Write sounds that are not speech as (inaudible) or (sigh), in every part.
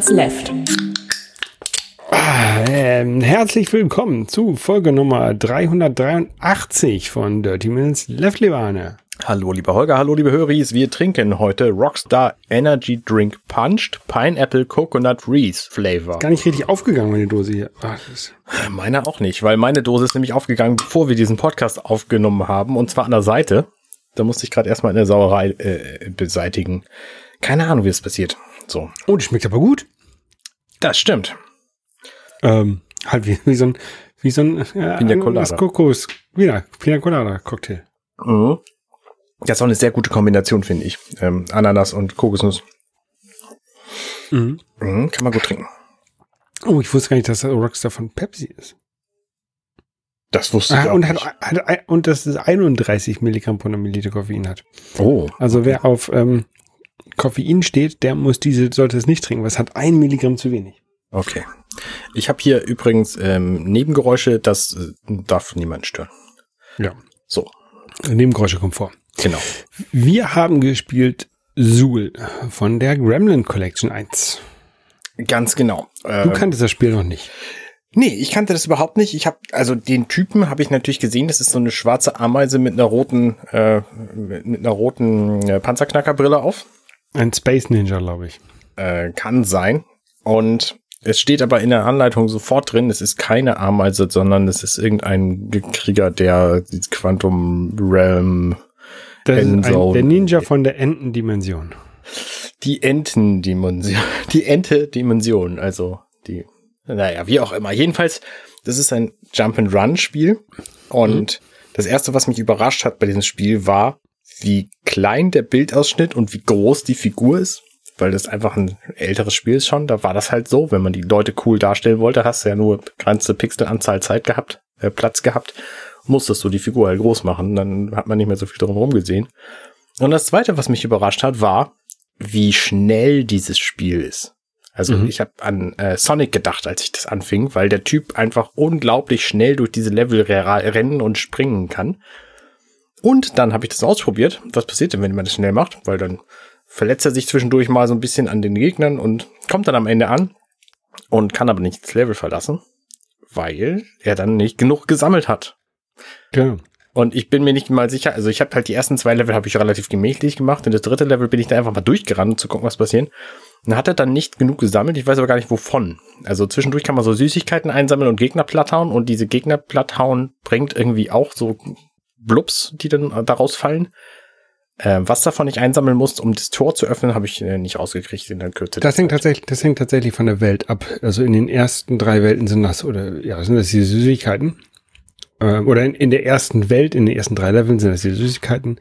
Minutes Left. Ah, ähm, herzlich willkommen zu Folge Nummer 383 von Dirty Minutes Left, Libane. Hallo, lieber Holger, hallo, liebe Höris. Wir trinken heute Rockstar Energy Drink Punched Pineapple Coconut Reese Flavor. Gar nicht richtig aufgegangen, meine Dose hier. Ach, meine auch nicht, weil meine Dose ist nämlich aufgegangen, bevor wir diesen Podcast aufgenommen haben, und zwar an der Seite. Da musste ich gerade erstmal eine Sauerei äh, beseitigen. Keine Ahnung, wie es passiert. So. Oh, die schmeckt aber gut. Das stimmt. Ähm, halt wie, wie so ein, wie so ein äh, Pina Colada. Kokos, wieder, Pina Colada Cocktail. Mhm. Das ist auch eine sehr gute Kombination, finde ich. Ähm, Ananas und Kokosnuss. Mhm. Mhm, kann man gut trinken. Oh, ich wusste gar nicht, dass das Rockstar von Pepsi ist. Das wusste ah, ich auch und nicht. Hat, hat, und dass es 31 Milligramm pro Milliliter Koffein hat. Oh. Also wer auf ähm, Koffein steht, der muss diese, sollte es nicht trinken, weil es hat ein Milligramm zu wenig. Okay. Ich habe hier übrigens ähm, Nebengeräusche, das äh, darf niemand stören. Ja. So. Nebengeräusche kommen vor. Genau. Wir haben gespielt Zool von der Gremlin Collection 1. Ganz genau. Du kanntest das Spiel noch nicht. Nee, ich kannte das überhaupt nicht. Ich habe also den Typen habe ich natürlich gesehen. Das ist so eine schwarze Ameise mit einer roten äh, mit einer roten äh, Panzerknackerbrille auf. Ein Space Ninja, glaube ich. Äh, kann sein. Und es steht aber in der Anleitung sofort drin, es ist keine Ameise, sondern es ist irgendein Krieger der Quantum Realm ein, der Ninja von der Entendimension. Die Entendimension. (laughs) Die Ente-Dimension, also die naja, wie auch immer. Jedenfalls, das ist ein Jump-and-Run-Spiel. Und mhm. das erste, was mich überrascht hat bei diesem Spiel, war, wie klein der Bildausschnitt und wie groß die Figur ist. Weil das einfach ein älteres Spiel ist schon. Da war das halt so, wenn man die Leute cool darstellen wollte, hast du ja nur begrenzte Pixelanzahl Zeit gehabt, äh, Platz gehabt, musstest du die Figur halt groß machen. Dann hat man nicht mehr so viel drum herum gesehen. Und das zweite, was mich überrascht hat, war, wie schnell dieses Spiel ist. Also mhm. ich habe an äh, Sonic gedacht, als ich das anfing, weil der Typ einfach unglaublich schnell durch diese Level rennen und springen kann. Und dann habe ich das ausprobiert. Was passiert denn, wenn man das schnell macht? Weil dann verletzt er sich zwischendurch mal so ein bisschen an den Gegnern und kommt dann am Ende an und kann aber nicht das Level verlassen, weil er dann nicht genug gesammelt hat. Genau. Und ich bin mir nicht mal sicher, also ich habe halt die ersten zwei Level habe ich relativ gemächlich gemacht und das dritte Level bin ich da einfach mal durchgerannt, um zu gucken, was passiert. Und hat er dann nicht genug gesammelt, ich weiß aber gar nicht wovon. Also zwischendurch kann man so Süßigkeiten einsammeln und Gegner platthauen und diese Gegner platthauen bringt irgendwie auch so Blubs, die dann daraus fallen. Äh, was davon ich einsammeln muss, um das Tor zu öffnen, habe ich äh, nicht rausgekriegt in der Kürze. Das hängt tatsächlich, das hängt tatsächlich von der Welt ab. Also in den ersten drei Welten sind das, oder ja, sind das diese Süßigkeiten. Äh, oder in, in der ersten Welt, in den ersten drei Leveln sind das die Süßigkeiten.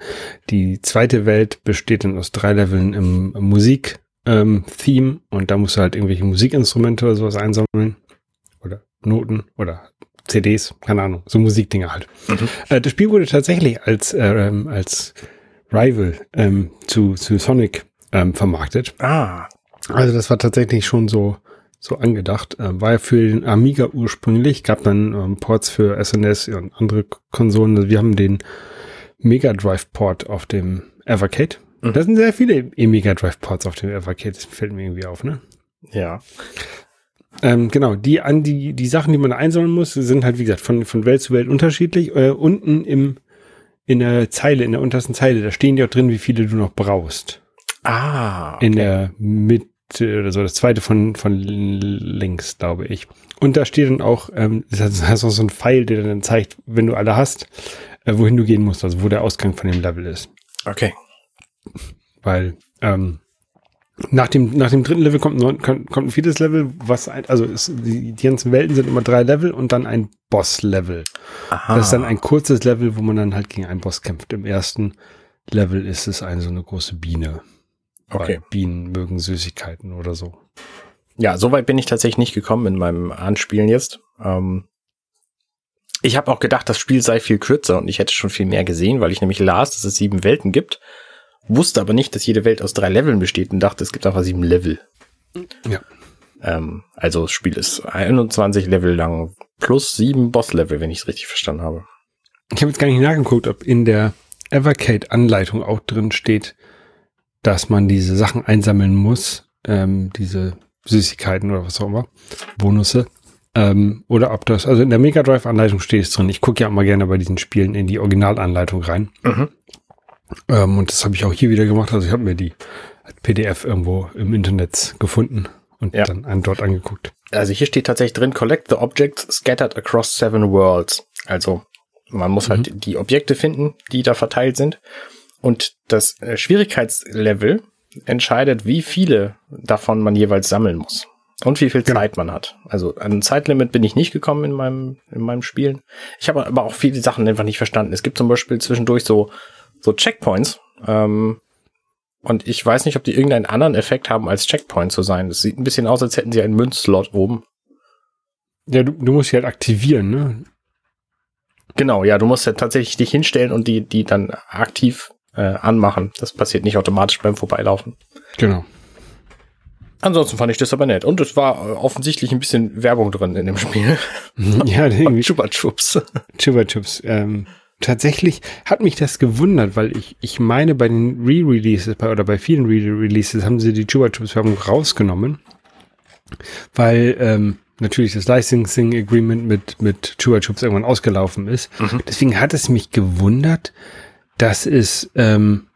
Die zweite Welt besteht dann aus drei Leveln im, im Musik, ähm, Theme und da musst du halt irgendwelche Musikinstrumente oder sowas einsammeln. Oder Noten oder CDs, keine Ahnung, so Musikdinger halt. Mhm. Äh, das Spiel wurde tatsächlich als, äh, ähm, als Rival ähm, zu, zu Sonic ähm, vermarktet. Ah. Also das war tatsächlich schon so so angedacht. Äh, war ja für den Amiga ursprünglich, gab dann ähm, Ports für SNS und andere Konsolen. Also wir haben den Mega Drive Port auf dem Evercade. Mhm. Da sind sehr viele Mega Drive Ports auf dem Evercade. Das fällt mir irgendwie auf, ne? Ja. Ähm, genau, die an die, die Sachen, die man einsammeln muss, sind halt, wie gesagt, von, von Welt zu Welt unterschiedlich. Äh, unten im, in der Zeile, in der untersten Zeile, da stehen ja auch drin, wie viele du noch brauchst. Ah. Okay. In der mit oder so, das zweite von, von links, glaube ich. Und da steht dann auch, ähm, das heißt auch so ein Pfeil, der dann zeigt, wenn du alle hast, äh, wohin du gehen musst, also wo der Ausgang von dem Level ist. Okay. Weil, ähm, nach dem, nach dem dritten Level kommt, ein, kommt ein viertes Level, was, ein, also ist, die, die ganzen Welten sind immer drei Level und dann ein Boss-Level. Das ist dann ein kurzes Level, wo man dann halt gegen einen Boss kämpft. Im ersten Level ist es eine so eine große Biene. Okay. Bienen mögen Süßigkeiten oder so. Ja, soweit bin ich tatsächlich nicht gekommen in meinem Anspielen jetzt. Ähm, ich habe auch gedacht, das Spiel sei viel kürzer und ich hätte schon viel mehr gesehen, weil ich nämlich las, dass es sieben Welten gibt, wusste aber nicht, dass jede Welt aus drei Leveln besteht und dachte, es gibt einfach sieben Level. Ja. Ähm, also das Spiel ist 21 Level lang plus sieben Boss-Level, wenn ich es richtig verstanden habe. Ich habe jetzt gar nicht nachgeguckt, ob in der Evercade-Anleitung auch drin steht, dass man diese Sachen einsammeln muss, ähm, diese Süßigkeiten oder was auch immer, Bonusse. Ähm, oder ob das, also in der Mega Drive-Anleitung steht es drin. Ich gucke ja immer gerne bei diesen Spielen in die Originalanleitung rein. Mhm. Ähm, und das habe ich auch hier wieder gemacht. Also ich habe mir die PDF irgendwo im Internet gefunden und ja. dann einen dort angeguckt. Also hier steht tatsächlich drin, collect the objects scattered across seven worlds. Also man muss halt mhm. halt die Objekte finden, die da verteilt sind. Und das äh, Schwierigkeitslevel entscheidet, wie viele davon man jeweils sammeln muss. Und wie viel genau. Zeit man hat. Also an ein Zeitlimit bin ich nicht gekommen in meinem, in meinem Spielen. Ich habe aber auch viele Sachen einfach nicht verstanden. Es gibt zum Beispiel zwischendurch so, so Checkpoints. Ähm, und ich weiß nicht, ob die irgendeinen anderen Effekt haben, als Checkpoint zu sein. Es sieht ein bisschen aus, als hätten sie einen Münzslot oben. Ja, du, du musst sie halt aktivieren, ne? Genau, ja, du musst ja tatsächlich dich hinstellen und die, die dann aktiv äh, anmachen. Das passiert nicht automatisch beim Vorbeilaufen. Genau. Ansonsten fand ich das aber nett. Und es war äh, offensichtlich ein bisschen Werbung drin in dem Spiel. (laughs) ja, (laughs) irgendwie. Chupa Chups. Chupa Chups. Ähm, tatsächlich hat mich das gewundert, weil ich, ich meine, bei den Re-Releases oder bei vielen Re-Releases haben sie die Chupa Chups Werbung rausgenommen. Weil, ähm, natürlich das Licensing Agreement mit, mit Chupa Chups irgendwann ausgelaufen ist. Mhm. Deswegen hat es mich gewundert, dass es, ähm,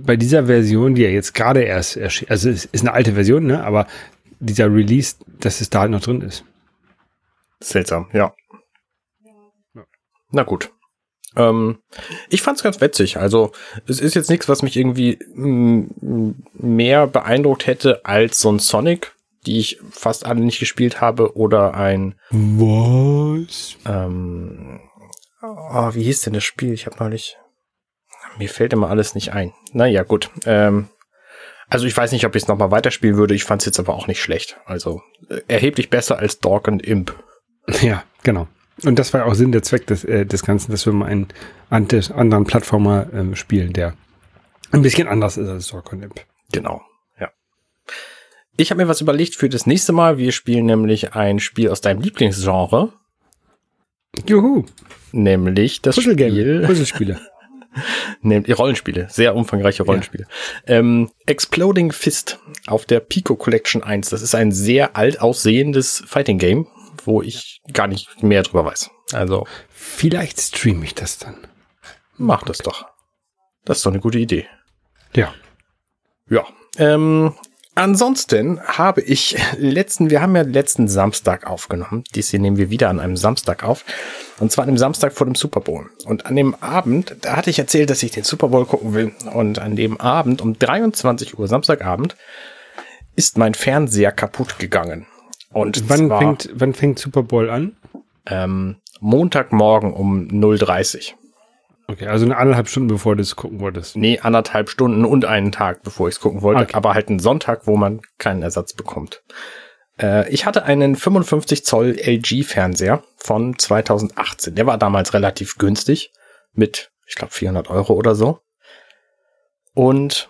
bei dieser Version, die ja jetzt gerade erst erschien, also es ist eine alte Version, ne, aber dieser Release, dass es da halt noch drin ist. Seltsam, ja. Na gut. Ähm, ich fand's ganz witzig. Also es ist jetzt nichts, was mich irgendwie mehr beeindruckt hätte als so ein Sonic, die ich fast alle nicht gespielt habe, oder ein Was? Ähm, oh, wie hieß denn das Spiel? Ich habe neulich mir fällt immer alles nicht ein. Naja, gut. Ähm, also ich weiß nicht, ob ich es nochmal weiterspielen würde. Ich fand es jetzt aber auch nicht schlecht. Also äh, erheblich besser als Dog and Imp. Ja, genau. Und das war auch Sinn der Zweck des, äh, des Ganzen, dass wir mal einen anderen Plattformer ähm, spielen, der ein bisschen anders ist als and Imp. Genau, ja. Ich habe mir was überlegt für das nächste Mal. Wir spielen nämlich ein Spiel aus deinem Lieblingsgenre. Juhu. Nämlich das Spiel. (laughs) Puzzlespiele. Ihr Rollenspiele, sehr umfangreiche Rollenspiele. Ja. Ähm, Exploding Fist auf der Pico Collection 1. Das ist ein sehr alt aussehendes Fighting Game, wo ich gar nicht mehr drüber weiß. Also. Vielleicht streame ich das dann. Mach das doch. Das ist doch eine gute Idee. Ja. Ja. Ähm, Ansonsten habe ich letzten, wir haben ja letzten Samstag aufgenommen. Dies hier nehmen wir wieder an einem Samstag auf. Und zwar an dem Samstag vor dem Super Bowl. Und an dem Abend, da hatte ich erzählt, dass ich den Super Bowl gucken will. Und an dem Abend um 23 Uhr, Samstagabend, ist mein Fernseher kaputt gegangen. Und wann zwar, fängt, wann fängt Super Bowl an? Ähm, Montagmorgen um 0.30 Uhr. Okay, also eine anderthalb Stunden, bevor du es gucken wolltest. Nee, anderthalb Stunden und einen Tag, bevor ich es gucken wollte. Okay. Aber halt einen Sonntag, wo man keinen Ersatz bekommt. Äh, ich hatte einen 55 Zoll LG-Fernseher von 2018. Der war damals relativ günstig. Mit, ich glaube, 400 Euro oder so. Und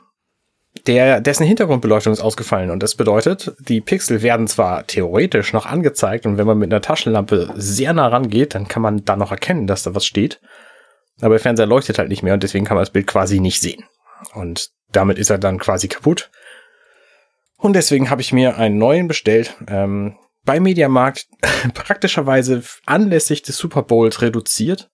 der, dessen Hintergrundbeleuchtung ist ausgefallen. Und das bedeutet, die Pixel werden zwar theoretisch noch angezeigt. Und wenn man mit einer Taschenlampe sehr nah rangeht, dann kann man da noch erkennen, dass da was steht. Aber der Fernseher leuchtet halt nicht mehr und deswegen kann man das Bild quasi nicht sehen. Und damit ist er dann quasi kaputt. Und deswegen habe ich mir einen neuen bestellt. Ähm, bei Mediamarkt (laughs) praktischerweise anlässlich des Super Bowls reduziert.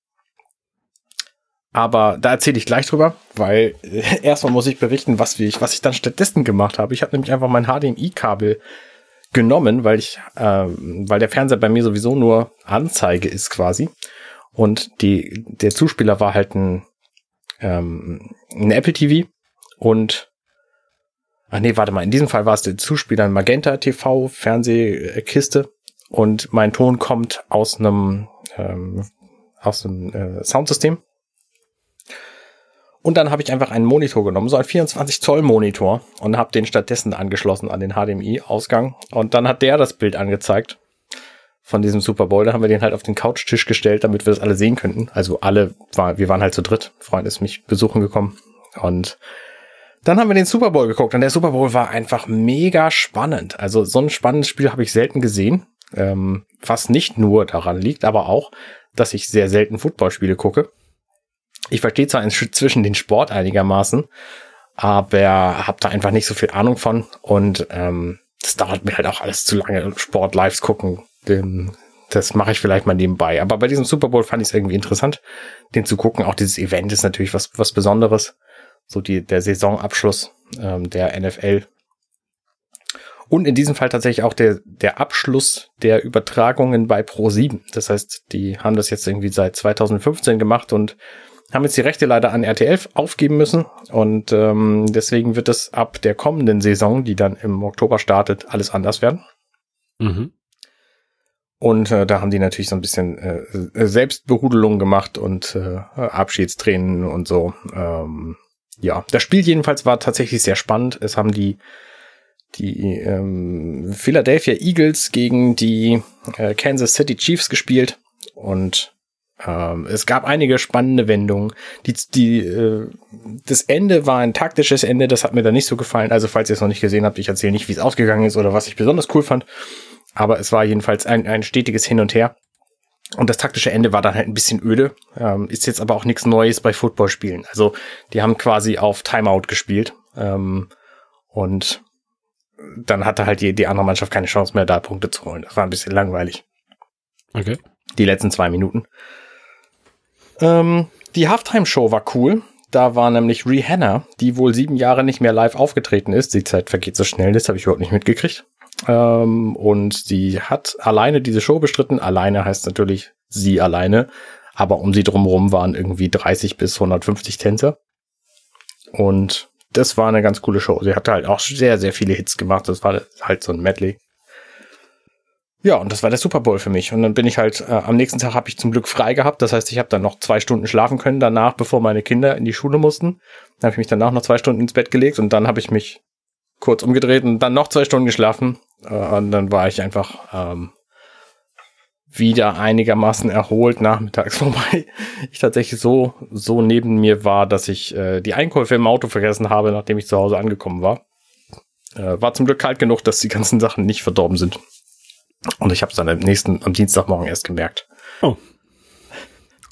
Aber da erzähle ich gleich drüber, weil äh, erstmal muss ich berichten, was ich, was ich dann stattdessen gemacht habe. Ich habe nämlich einfach mein HDMI-Kabel genommen, weil ich, äh, weil der Fernseher bei mir sowieso nur Anzeige ist quasi. Und die, der Zuspieler war halt ein, ähm, ein Apple TV und Ach nee, warte mal, in diesem Fall war es der Zuspieler ein Magenta TV Fernsehkiste und mein Ton kommt aus einem ähm, aus einem äh, Soundsystem. Und dann habe ich einfach einen Monitor genommen, so ein 24 Zoll Monitor und habe den stattdessen angeschlossen an den HDMI Ausgang und dann hat der das Bild angezeigt von diesem Super Bowl. Da haben wir den halt auf den Couchtisch gestellt, damit wir das alle sehen könnten. Also alle, war, wir waren halt zu dritt. Freund ist mich besuchen gekommen. Und dann haben wir den Super Bowl geguckt und der Super Bowl war einfach mega spannend. Also so ein spannendes Spiel habe ich selten gesehen. Ähm, was nicht nur daran liegt, aber auch, dass ich sehr selten Footballspiele gucke. Ich verstehe zwar inzwischen den Sport einigermaßen, aber habe da einfach nicht so viel Ahnung von. Und ähm, das dauert mir halt auch alles zu lange. Sport lives gucken, den, das mache ich vielleicht mal nebenbei. Aber bei diesem Super Bowl fand ich es irgendwie interessant, den zu gucken. Auch dieses Event ist natürlich was, was Besonderes. So die, der Saisonabschluss ähm, der NFL. Und in diesem Fall tatsächlich auch der, der Abschluss der Übertragungen bei Pro7. Das heißt, die haben das jetzt irgendwie seit 2015 gemacht und haben jetzt die Rechte leider an RTL aufgeben müssen. Und ähm, deswegen wird es ab der kommenden Saison, die dann im Oktober startet, alles anders werden. Mhm. Und äh, da haben die natürlich so ein bisschen äh, Selbstbehudelung gemacht und äh, Abschiedstränen und so. Ähm, ja, das Spiel jedenfalls war tatsächlich sehr spannend. Es haben die die ähm, Philadelphia Eagles gegen die äh, Kansas City Chiefs gespielt und ähm, es gab einige spannende Wendungen. Die, die, äh, das Ende war ein taktisches Ende, das hat mir da nicht so gefallen. Also falls ihr es noch nicht gesehen habt, ich erzähle nicht, wie es ausgegangen ist oder was ich besonders cool fand. Aber es war jedenfalls ein, ein stetiges Hin und Her. Und das taktische Ende war dann halt ein bisschen öde. Ähm, ist jetzt aber auch nichts Neues bei Footballspielen. Also die haben quasi auf Timeout gespielt. Ähm, und dann hatte halt die, die andere Mannschaft keine Chance mehr, da Punkte zu holen. Das war ein bisschen langweilig. Okay. Die letzten zwei Minuten. Ähm, die Halftime-Show war cool. Da war nämlich Rihanna, die wohl sieben Jahre nicht mehr live aufgetreten ist. Die Zeit vergeht so schnell, das habe ich überhaupt nicht mitgekriegt. Ähm, und sie hat alleine diese Show bestritten. Alleine heißt natürlich sie alleine. Aber um sie drumherum waren irgendwie 30 bis 150 Tänzer. Und das war eine ganz coole Show. Sie hatte halt auch sehr, sehr viele Hits gemacht. Das war halt so ein Medley. Ja, und das war der Super Bowl für mich. Und dann bin ich halt, äh, am nächsten Tag habe ich zum Glück frei gehabt. Das heißt, ich habe dann noch zwei Stunden schlafen können danach, bevor meine Kinder in die Schule mussten. Dann habe ich mich danach noch zwei Stunden ins Bett gelegt und dann habe ich mich kurz umgedreht und dann noch zwei Stunden geschlafen. Äh, und dann war ich einfach ähm, wieder einigermaßen erholt nachmittags, (laughs) wobei ich tatsächlich so, so neben mir war, dass ich äh, die Einkäufe im Auto vergessen habe, nachdem ich zu Hause angekommen war. Äh, war zum Glück kalt genug, dass die ganzen Sachen nicht verdorben sind. Und ich habe es dann am nächsten, am Dienstagmorgen erst gemerkt. Oh.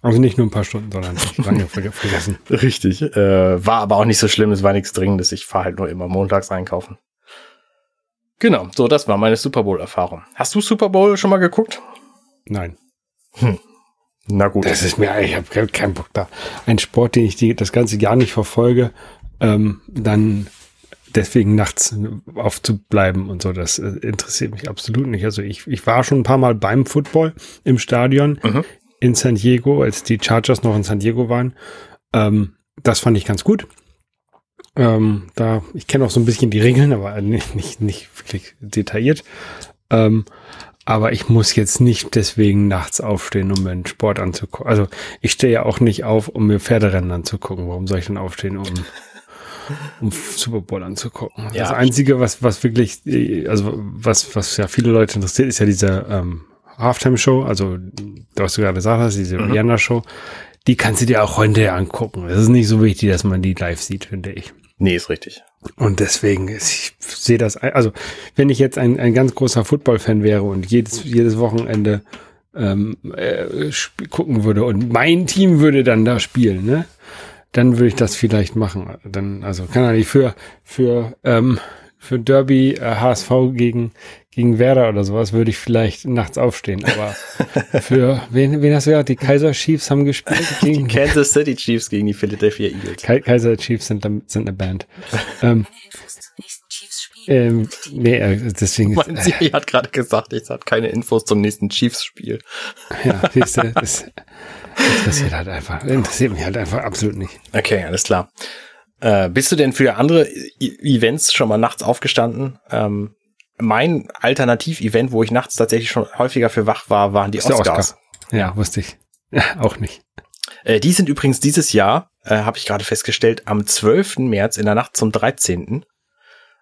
Also nicht nur ein paar Stunden, sondern lange vergessen. (laughs) Richtig. Äh, war aber auch nicht so schlimm, es war nichts Dringendes. Ich fahre halt nur immer montags einkaufen. Genau, so, das war meine Super Bowl-Erfahrung. Hast du Super Bowl schon mal geguckt? Nein. Hm. Na gut. Das ist mir, ich habe keinen Bock da. Ein Sport, den ich die, das ganze Jahr nicht verfolge, ähm, dann deswegen nachts aufzubleiben und so, das äh, interessiert mich absolut nicht. Also ich, ich war schon ein paar Mal beim Football im Stadion mhm. in San Diego, als die Chargers noch in San Diego waren. Ähm, das fand ich ganz gut. Ähm, da, ich kenne auch so ein bisschen die Regeln, aber (laughs) nicht, nicht, nicht wirklich detailliert. Ähm, aber ich muss jetzt nicht deswegen nachts aufstehen, um mir einen Sport anzugucken. Also ich stehe ja auch nicht auf, um mir Pferderennen anzugucken. Warum soll ich denn aufstehen, um um Super Bowl anzugucken. Ja. Das Einzige, was, was wirklich, also was, was ja viele Leute interessiert, ist ja diese ähm, Halftime-Show, also was du gerade gesagt hast, diese mhm. Rihanna-Show. Die kannst du dir auch heute angucken. Es ist nicht so wichtig, dass man die live sieht, finde ich. Nee, ist richtig. Und deswegen, ich sehe das, also wenn ich jetzt ein, ein ganz großer Football-Fan wäre und jedes, jedes Wochenende ähm, äh, gucken würde und mein Team würde dann da spielen, ne? Dann würde ich das vielleicht machen. Dann, also kann er nicht für, für, ähm, für Derby äh, HSV gegen, gegen Werder oder sowas würde ich vielleicht nachts aufstehen. Aber (laughs) für wen, wen hast du ja? Die Kaiser Chiefs haben gespielt gegen die Kansas City Chiefs gegen die Philadelphia Eagles. Kaiser Chiefs sind, sind eine Band. ähm, ähm, nee, äh, deswegen. Mein ist, Siri hat gerade gesagt, ich habe keine Infos zum nächsten Chiefs-Spiel. Ja, siehst du, das, (laughs) Interessiert halt einfach, interessiert mich halt einfach absolut nicht. Okay, alles klar. Äh, bist du denn für andere e Events schon mal nachts aufgestanden? Ähm, mein Alternativ-Event, wo ich nachts tatsächlich schon häufiger für wach war, waren die Oscars. Oscar. Ja, wusste ich. Ja, auch nicht. Äh, die sind übrigens dieses Jahr, äh, habe ich gerade festgestellt, am 12. März in der Nacht zum 13.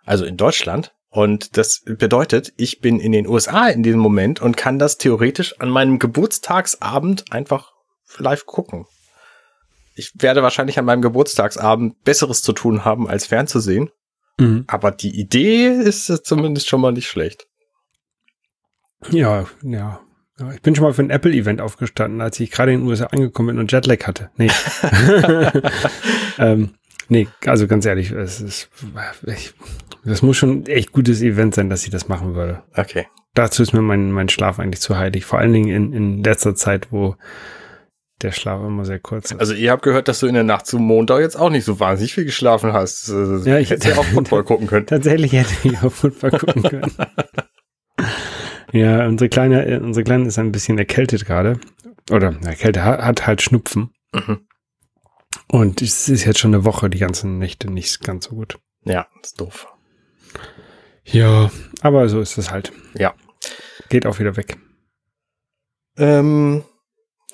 Also in Deutschland. Und das bedeutet, ich bin in den USA in diesem Moment und kann das theoretisch an meinem Geburtstagsabend einfach live gucken. Ich werde wahrscheinlich an meinem Geburtstagsabend Besseres zu tun haben, als fernzusehen. Mhm. Aber die Idee ist zumindest schon mal nicht schlecht. Ja, ja. ich bin schon mal für ein Apple-Event aufgestanden, als ich gerade in den USA angekommen bin und Jetlag hatte. Nee. (laughs) (laughs) ähm, Nee, also ganz ehrlich, es ist, ich, das muss schon echt gutes Event sein, dass ich das machen würde. Okay. Dazu ist mir mein, mein Schlaf eigentlich zu heilig. Vor allen Dingen in, in letzter Zeit, wo der Schlaf immer sehr kurz ist. Also ihr habt gehört, dass du in der Nacht zum Montag jetzt auch nicht so wahnsinnig viel geschlafen hast. Äh, Ja, ich- hätte ja auch Football gucken können. (laughs) Tatsächlich hätte ich auf Football gucken können. (laughs) ja, unsere Kleine, äh, unsere Kleine ist ein bisschen erkältet gerade. Oder erkältet, hat, hat halt Schnupfen. Mhm. Und es ist jetzt schon eine Woche, die ganzen Nächte nicht ganz so gut. Ja, ist doof. Ja, aber so ist es halt. Ja. Geht auch wieder weg. Ähm,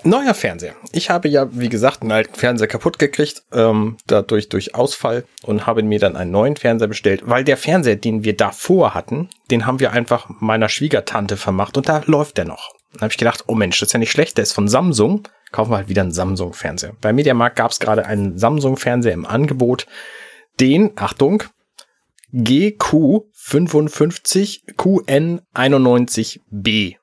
neuer Fernseher. Ich habe ja, wie gesagt, einen alten Fernseher kaputt gekriegt, ähm, dadurch durch Ausfall und habe mir dann einen neuen Fernseher bestellt, weil der Fernseher, den wir davor hatten, den haben wir einfach meiner Schwiegertante vermacht und da läuft der noch. Dann habe ich gedacht, oh Mensch, das ist ja nicht schlecht, der ist von Samsung. Kaufen wir halt wieder einen Samsung-Fernseher. Bei Mediamarkt gab es gerade einen Samsung-Fernseher im Angebot, den, Achtung, GQ55QN91B.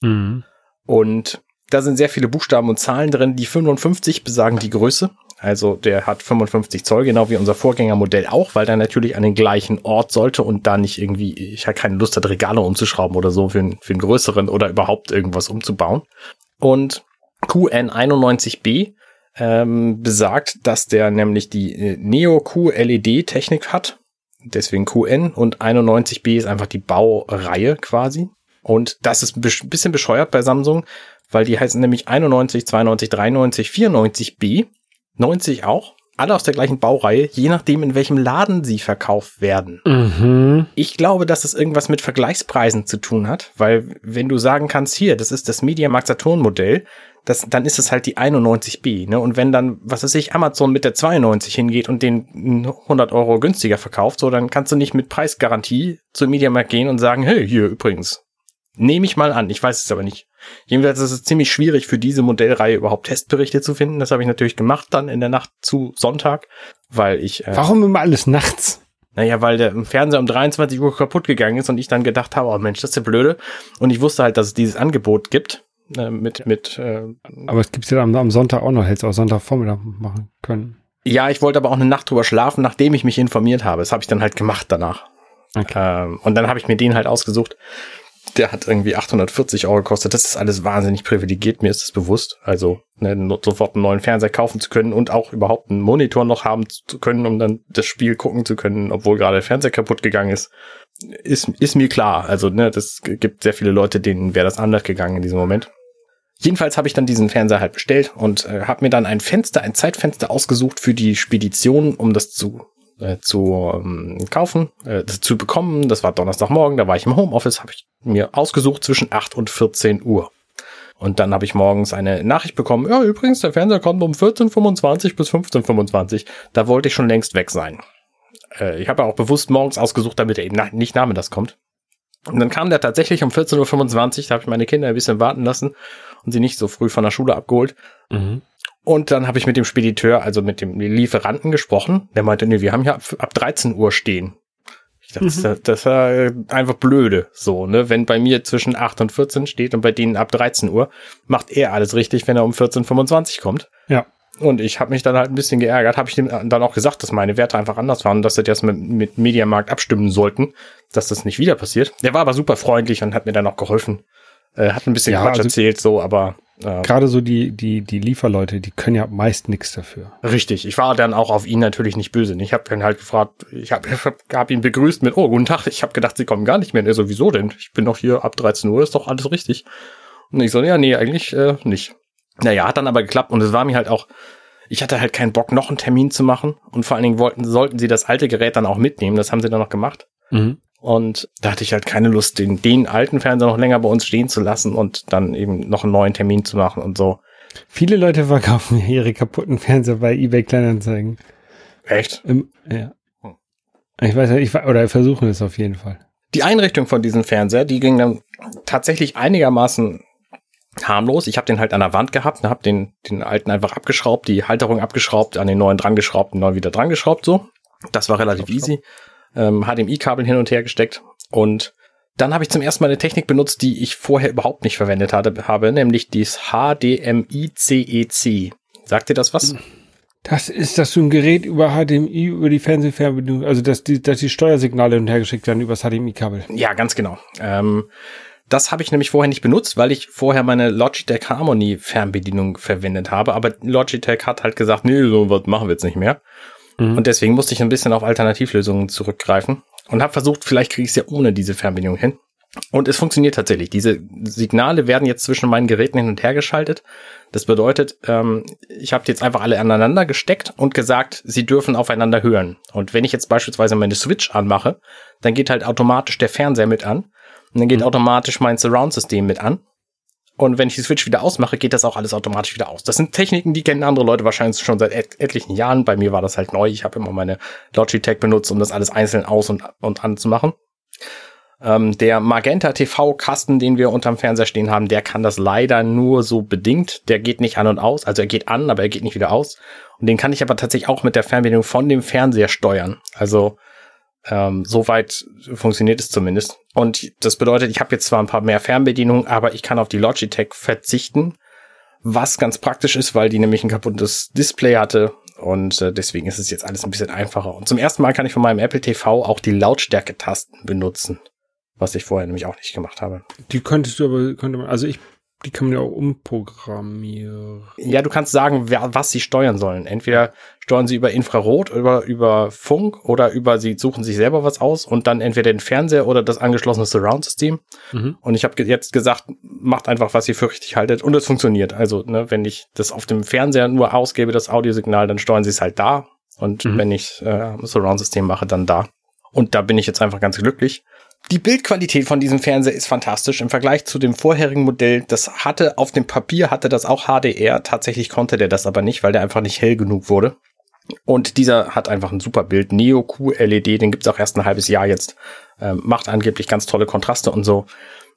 Mhm. Und da sind sehr viele Buchstaben und Zahlen drin. Die 55 besagen die Größe. Also der hat 55 Zoll, genau wie unser Vorgängermodell auch, weil der natürlich an den gleichen Ort sollte und da nicht irgendwie, ich habe keine Lust, hat Regale umzuschrauben oder so für, einen- für einen größeren oder überhaupt irgendwas umzubauen. Und QN91B ähm, besagt, dass der nämlich die äh, Neo-Q-LED-Technik hat. Deswegen QN und 91B ist einfach die Baureihe quasi. Und das ist ein bisschen bescheuert bei Samsung, weil die heißen nämlich 91, 92, 93, 94B, 90 auch, alle aus der gleichen Baureihe, je nachdem in welchem Laden sie verkauft werden. Mhm. Ich glaube, dass das irgendwas mit Vergleichspreisen zu tun hat, weil wenn du sagen kannst, hier, das ist das Mediamarkt Saturn Modell, das, dann ist es halt die 91B, ne? Und wenn dann, was weiß ich, Amazon mit der 92 hingeht und den 100 Euro günstiger verkauft, so, dann kannst du nicht mit Preisgarantie zum Mediamarkt gehen und sagen, hey, hier übrigens, nehme ich mal an, ich weiß es aber nicht. Jedenfalls ist es ziemlich schwierig für diese Modellreihe überhaupt Testberichte zu finden. Das habe ich natürlich gemacht dann in der Nacht zu Sonntag, weil ich äh, Warum immer alles nachts? naja, weil der Fernseher um 23 Uhr kaputt gegangen ist und ich dann gedacht habe, oh Mensch, das ist ja blöde. Und ich wusste halt, dass es dieses Angebot gibt. Äh, mit, mit, äh, Aber es gibt's ja am, am Sonntag auch noch, hättest du auch Sonntagvormittag machen können. ja, ich wollte aber auch eine Nacht drüber schlafen, nachdem ich mich informiert habe. Das habe ich dann halt gemacht danach. Ähm, und dann habe ich mir den halt ausgesucht. Der hat irgendwie 840 Euro gekostet. Das ist alles wahnsinnig privilegiert, mir ist das bewusst. Also ne, sofort einen neuen Fernseher kaufen zu können und auch überhaupt einen Monitor noch haben zu können, um dann das Spiel gucken zu können, obwohl gerade der Fernseher kaputt gegangen ist. Ist, ist mir klar. Also, ne, das gibt sehr viele Leute, denen wäre das anders gegangen in diesem Moment. Jedenfalls habe ich dann diesen Fernseher halt bestellt und äh, habe mir dann ein Fenster, ein Zeitfenster ausgesucht für die Spedition, um das zu äh, zu ähm, kaufen, äh, das zu bekommen. Das war Donnerstagmorgen, da war ich im Homeoffice, habe ich mir ausgesucht zwischen 8 und 14 Uhr. Und dann habe ich morgens eine Nachricht bekommen, ja, übrigens, der Fernseher kommt um 14.25 bis 15.25. Da wollte ich schon längst weg sein. Äh, ich habe ja auch bewusst morgens ausgesucht, damit er eben na nicht nachmittags kommt. Und dann kam der tatsächlich um 14.25 Uhr, da habe ich meine Kinder ein bisschen warten lassen und sie nicht so früh von der Schule abgeholt. Mhm. Und dann habe ich mit dem Spediteur, also mit dem Lieferanten gesprochen. Der meinte, nee, wir haben ja ab, ab 13 Uhr stehen. Ich dachte, Mhm. das, das ist ja einfach blöde. So, ne? Wenn bei mir zwischen 8 und 14 steht und bei denen ab 13 Uhr, macht er alles richtig, wenn er um 14.25 kommt. Ja. Und ich habe mich dann halt ein bisschen geärgert, habe ich dem dann auch gesagt, dass meine Werte einfach anders waren, dass sie das mit, mit Mediamarkt abstimmen sollten, dass das nicht wieder passiert. Der war aber super freundlich und hat mir dann auch geholfen. Äh, hat ein bisschen Ja, Quatsch also- erzählt, so, aber äh, Gerade so die, die, die Lieferleute, die können ja meist nichts dafür. Richtig, ich war dann auch auf ihn natürlich nicht böse. Ich habe dann halt gefragt, ich habe hab, ihn begrüßt mit, oh, guten Tag, ich habe gedacht, Sie kommen gar nicht mehr. Er so, wieso denn? Ich bin doch hier ab 13 Uhr, ist doch alles richtig. Und ich so, ja, nee, eigentlich äh, nicht. Naja, hat dann aber geklappt und es war mir halt auch, ich hatte halt keinen Bock, noch einen Termin zu machen. Und vor allen Dingen wollten, sollten sie das alte Gerät dann auch mitnehmen. Das haben sie dann noch gemacht. Mhm. Und da hatte ich halt keine Lust, den, den alten Fernseher noch länger bei uns stehen zu lassen und dann eben noch einen neuen Termin zu machen und so. Viele Leute verkaufen (laughs) ihre kaputten Fernseher bei eBay Kleinanzeigen. Echt? Im, ja. Hm. Ich weiß ja, ich, oder versuchen es auf jeden Fall. Die Einrichtung von diesem Fernseher, die ging dann tatsächlich einigermaßen harmlos. Ich habe den halt an der Wand gehabt, habe den, den alten einfach abgeschraubt, die Halterung abgeschraubt, an den neuen dran geschraubt, den neuen wieder dran geschraubt, so. Das war relativ easy. Ähm, HDMI-Kabel hin und her gesteckt und dann habe ich zum ersten Mal eine Technik benutzt, die ich vorher überhaupt nicht verwendet hatte, habe, nämlich dieses HDMI-CEC. Sagt ihr das was? Das ist, dass du ein Gerät über HDMI, über die Fernsehfernbedienung, also dass die, dass die Steuersignale hin und her geschickt werden über das HDMI-Kabel. Ja, ganz genau. Ähm, das habe ich nämlich vorher nicht benutzt, weil ich vorher meine Logitech Harmony Fernbedienung verwendet habe. Aber Logitech hat halt gesagt, nee, so was machen wir jetzt nicht mehr. Mhm. Und deswegen musste ich ein bisschen auf Alternativlösungen zurückgreifen und habe versucht, vielleicht kriege ich es ja ohne diese Fernbedienung hin. Und es funktioniert tatsächlich. Diese Signale werden jetzt zwischen meinen Geräten hin und her geschaltet. Das bedeutet, ähm, ich habe jetzt einfach alle aneinander gesteckt und gesagt, sie dürfen aufeinander hören. Und wenn ich jetzt beispielsweise meine Switch anmache, dann geht halt automatisch der Fernseher mit an. Und dann geht mhm. automatisch mein Surround-System mit an. Und wenn ich die Switch wieder ausmache, geht das auch alles automatisch wieder aus. Das sind Techniken, die kennen andere Leute wahrscheinlich schon seit et etlichen Jahren. Bei mir war das halt neu. Ich habe immer meine Logitech benutzt, um das alles einzeln aus und, und anzumachen. Ähm, der Magenta TV-Kasten, den wir unterm Fernseher stehen haben, der kann das leider nur so bedingt. Der geht nicht an und aus. Also er geht an, aber er geht nicht wieder aus. Und den kann ich aber tatsächlich auch mit der Fernbedienung von dem Fernseher steuern. Also ähm, Soweit funktioniert es zumindest. Und das bedeutet, ich habe jetzt zwar ein paar mehr Fernbedienungen, aber ich kann auf die Logitech verzichten, was ganz praktisch ist, weil die nämlich ein kaputtes Display hatte. Und äh, deswegen ist es jetzt alles ein bisschen einfacher. Und zum ersten Mal kann ich von meinem Apple TV auch die Lautstärke-Tasten benutzen, was ich vorher nämlich auch nicht gemacht habe. Die könntest du aber, könnte man, also ich die kann man ja auch umprogrammieren. Ja, du kannst sagen, wer, was sie steuern sollen. Entweder steuern sie über Infrarot, über, über Funk oder über sie suchen sich selber was aus und dann entweder den Fernseher oder das angeschlossene Surround-System. Mhm. Und ich habe jetzt gesagt, macht einfach, was ihr für richtig haltet und es funktioniert. Also, ne, wenn ich das auf dem Fernseher nur ausgebe, das Audiosignal, dann steuern sie es halt da. Und mhm. wenn ich äh, Surround-System mache, dann da. Und da bin ich jetzt einfach ganz glücklich. Die Bildqualität von diesem Fernseher ist fantastisch im Vergleich zu dem vorherigen Modell. Das hatte auf dem Papier hatte das auch HDR. Tatsächlich konnte der das aber nicht, weil der einfach nicht hell genug wurde. Und dieser hat einfach ein super Bild. Neo QLED, den gibt's auch erst ein halbes Jahr jetzt. Ähm, macht angeblich ganz tolle Kontraste und so.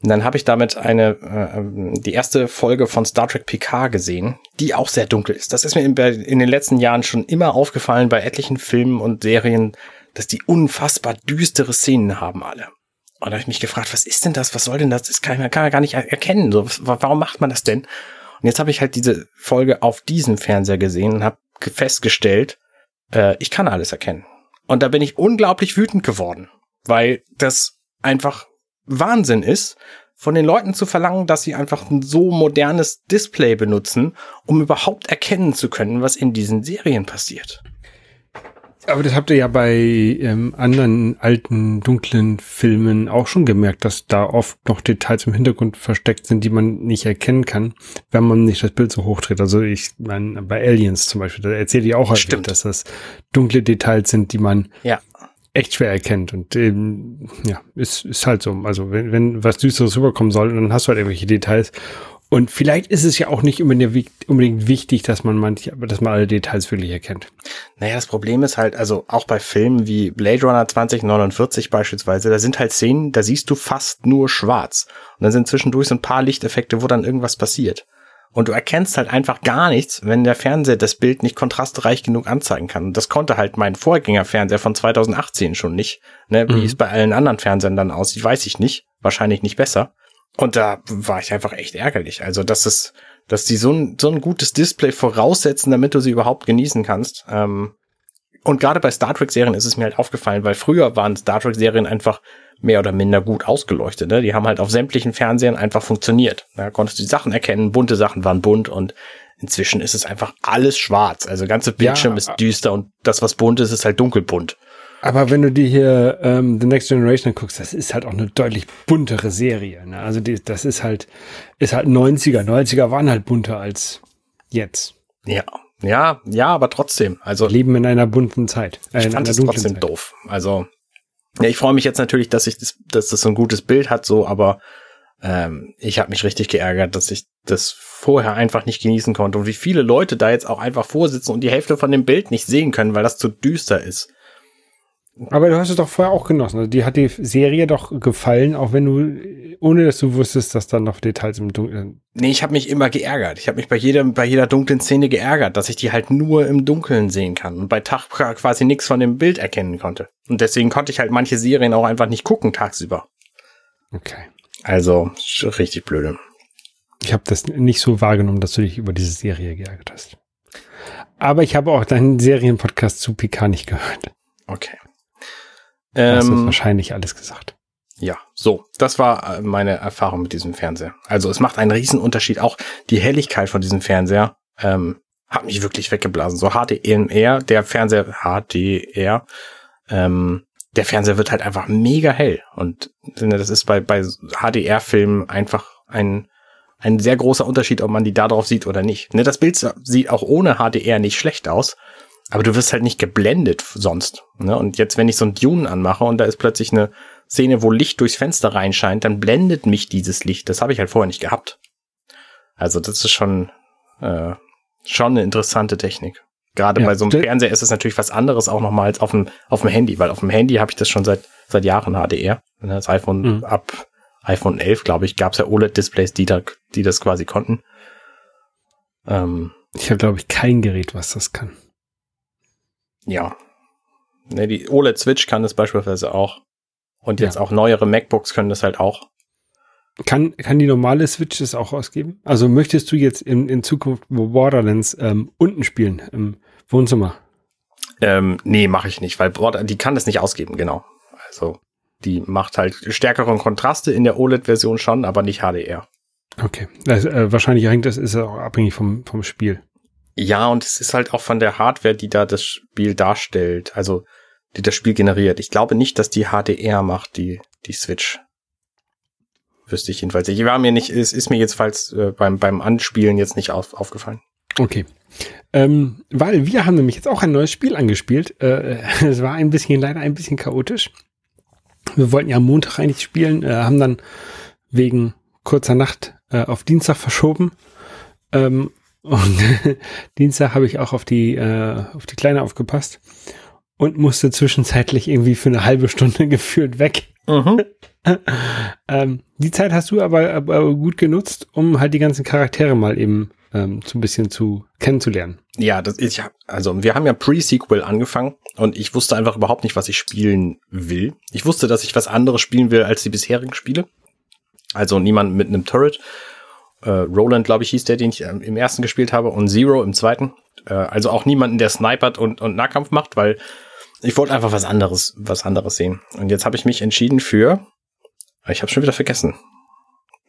Und dann habe ich damit eine äh, die erste Folge von Star Trek Picard gesehen, die auch sehr dunkel ist. Das ist mir in, in den letzten Jahren schon immer aufgefallen bei etlichen Filmen und Serien, dass die unfassbar düstere Szenen haben alle. Und da habe ich mich gefragt, was ist denn das? Was soll denn das? Das kann man, kann man gar nicht erkennen. So, warum macht man das denn? Und jetzt habe ich halt diese Folge auf diesem Fernseher gesehen und habe festgestellt, äh, ich kann alles erkennen. Und da bin ich unglaublich wütend geworden, weil das einfach Wahnsinn ist, von den Leuten zu verlangen, dass sie einfach ein so modernes Display benutzen, um überhaupt erkennen zu können, was in diesen Serien passiert. Aber das habt ihr ja bei ähm, anderen alten, dunklen Filmen auch schon gemerkt, dass da oft noch Details im Hintergrund versteckt sind, die man nicht erkennen kann, wenn man nicht das Bild so hochdreht. Also ich meine, bei Aliens zum Beispiel, da erzählt ihr auch halt, Stimmt. dass das dunkle Details sind, die man ja. echt schwer erkennt. Und ähm, ja, ist, ist halt so. Also wenn, wenn was Düsteres rüberkommen soll, dann hast du halt irgendwelche Details. Und vielleicht ist es ja auch nicht unbedingt wichtig, dass man manche, dass man alle Details wirklich erkennt. Naja, das Problem ist halt, also auch bei Filmen wie Blade Runner 2049 beispielsweise, da sind halt Szenen, da siehst du fast nur schwarz. Und dann sind zwischendurch so ein paar Lichteffekte, wo dann irgendwas passiert. Und du erkennst halt einfach gar nichts, wenn der Fernseher das Bild nicht kontrastreich genug anzeigen kann. Und das konnte halt mein Vorgängerfernseher von 2018 schon nicht. Ne? Wie mhm. es bei allen anderen Fernsehern dann aussieht, weiß ich nicht. Wahrscheinlich nicht besser. Und da war ich einfach echt ärgerlich. Also, dass es, dass die so ein, so ein gutes Display voraussetzen, damit du sie überhaupt genießen kannst. Ähm, und gerade bei Star Trek-Serien ist es mir halt aufgefallen, weil früher waren Star Trek-Serien einfach mehr oder minder gut ausgeleuchtet. Ne? Die haben halt auf sämtlichen Fernsehern einfach funktioniert. Da konntest du die Sachen erkennen, bunte Sachen waren bunt und inzwischen ist es einfach alles schwarz. Also ganze Bildschirm ja, ist düster und das, was bunt ist, ist halt dunkelbunt. Aber wenn du dir hier ähm, The Next Generation guckst, das ist halt auch eine deutlich buntere Serie. Ne? Also die, das ist halt, ist halt 90er. 90er waren halt bunter als jetzt. Ja, ja, ja, aber trotzdem. Also leben in einer bunten Zeit. Äh, ich fand es trotzdem Zeit. doof. Also ja, ich freue mich jetzt natürlich, dass ich das, dass das so ein gutes Bild hat, so, aber ähm, ich habe mich richtig geärgert, dass ich das vorher einfach nicht genießen konnte und wie viele Leute da jetzt auch einfach vorsitzen und die Hälfte von dem Bild nicht sehen können, weil das zu düster ist. Aber du hast es doch vorher auch genossen. Also die hat die Serie doch gefallen, auch wenn du, ohne dass du wusstest, dass da noch Details im Dunkeln. Nee, ich habe mich immer geärgert. Ich habe mich bei jeder, bei jeder dunklen Szene geärgert, dass ich die halt nur im Dunkeln sehen kann und bei Tag quasi nichts von dem Bild erkennen konnte. Und deswegen konnte ich halt manche Serien auch einfach nicht gucken tagsüber. Okay. Also, richtig blöde. Ich habe das nicht so wahrgenommen, dass du dich über diese Serie geärgert hast. Aber ich habe auch deinen Serienpodcast zu PK nicht gehört. Okay. Du hast Ähm, wahrscheinlich alles gesagt. ja, so, das war äh, meine Erfahrung mit diesem Fernseher. Also es macht einen riesen Unterschied. Auch die Helligkeit von diesem Fernseher ähm, hat mich wirklich weggeblasen. So HDMR, der Fernseher HDR, ähm, der Fernseher wird halt einfach mega hell. Und ne, das ist bei, bei HDR-Filmen einfach ein, ein sehr großer Unterschied, ob man die da drauf sieht oder nicht. Ne, das Bild sieht auch ohne HDR nicht schlecht aus, aber du wirst halt nicht geblendet sonst. Ne? Und jetzt, wenn ich so ein Dune anmache und da ist plötzlich eine Szene, wo Licht durchs Fenster reinscheint, dann blendet mich dieses Licht. Das habe ich halt vorher nicht gehabt. Also das ist schon, äh, schon eine interessante Technik. Gerade Ja, bei so einem Fernseher ist es natürlich was anderes auch nochmal als auf dem, auf dem Handy, weil auf dem Handy habe ich das schon seit, seit Jahren HDR. Ne, Das iPhone Mhm. ab iPhone 11, glaube ich, gab es ja OLED-Displays, die, da, die das quasi konnten. Ähm, Ich habe, glaube ich, kein Gerät, was das kann. Ja. Ne, die OLED-Switch kann das beispielsweise auch. Und jetzt Ja. auch neuere MacBooks können das halt auch. Kann, kann die normale Switch das auch ausgeben? Also möchtest du jetzt in, in Zukunft Borderlands ähm, unten spielen, im Wohnzimmer? Ähm, nee, mache ich nicht, weil Broad, die kann das nicht ausgeben, genau. Also die macht halt stärkere Kontraste in der OLED-Version schon, aber nicht HDR. Okay. Das, äh, wahrscheinlich hängt das ist auch abhängig vom, vom Spiel. Ja, und es ist halt auch von der Hardware, die da das Spiel darstellt, also die das Spiel generiert. Ich glaube nicht, dass die HDR macht, die, die Switch. Wüsste ich jedenfalls. Ich war mir nicht, es ist mir jedenfalls äh, beim, beim Anspielen jetzt nicht auf, aufgefallen. Okay. Ähm, weil wir haben nämlich jetzt auch ein neues Spiel angespielt. Äh, (laughs) es war ein bisschen, leider ein bisschen chaotisch. Wir wollten ja am Montag eigentlich spielen, äh, haben dann wegen kurzer Nacht äh, auf Dienstag verschoben. Ähm, und (laughs) Dienstag habe ich auch auf die, äh, auf die Kleine aufgepasst und musste zwischenzeitlich irgendwie für eine halbe Stunde (laughs) gefühlt weg. Mhm. (laughs) Ähm, die Zeit hast du aber, aber gut genutzt, um halt die ganzen Charaktere mal eben ähm, so ein bisschen zu kennenzulernen. Ja, das ist ja, also wir haben ja Pre-Sequel angefangen und ich wusste einfach überhaupt nicht, was ich spielen will. Ich wusste, dass ich was anderes spielen will als die bisherigen Spiele. Also niemand mit einem Turret. Äh, Roland, glaube ich, hieß der, den ich ähm, im ersten gespielt habe und Zero im zweiten. Äh, also auch niemanden, der snipert und, und Nahkampf macht, weil ich wollte einfach was anderes, was anderes sehen. Und jetzt habe ich mich entschieden für, ich habe schon wieder vergessen.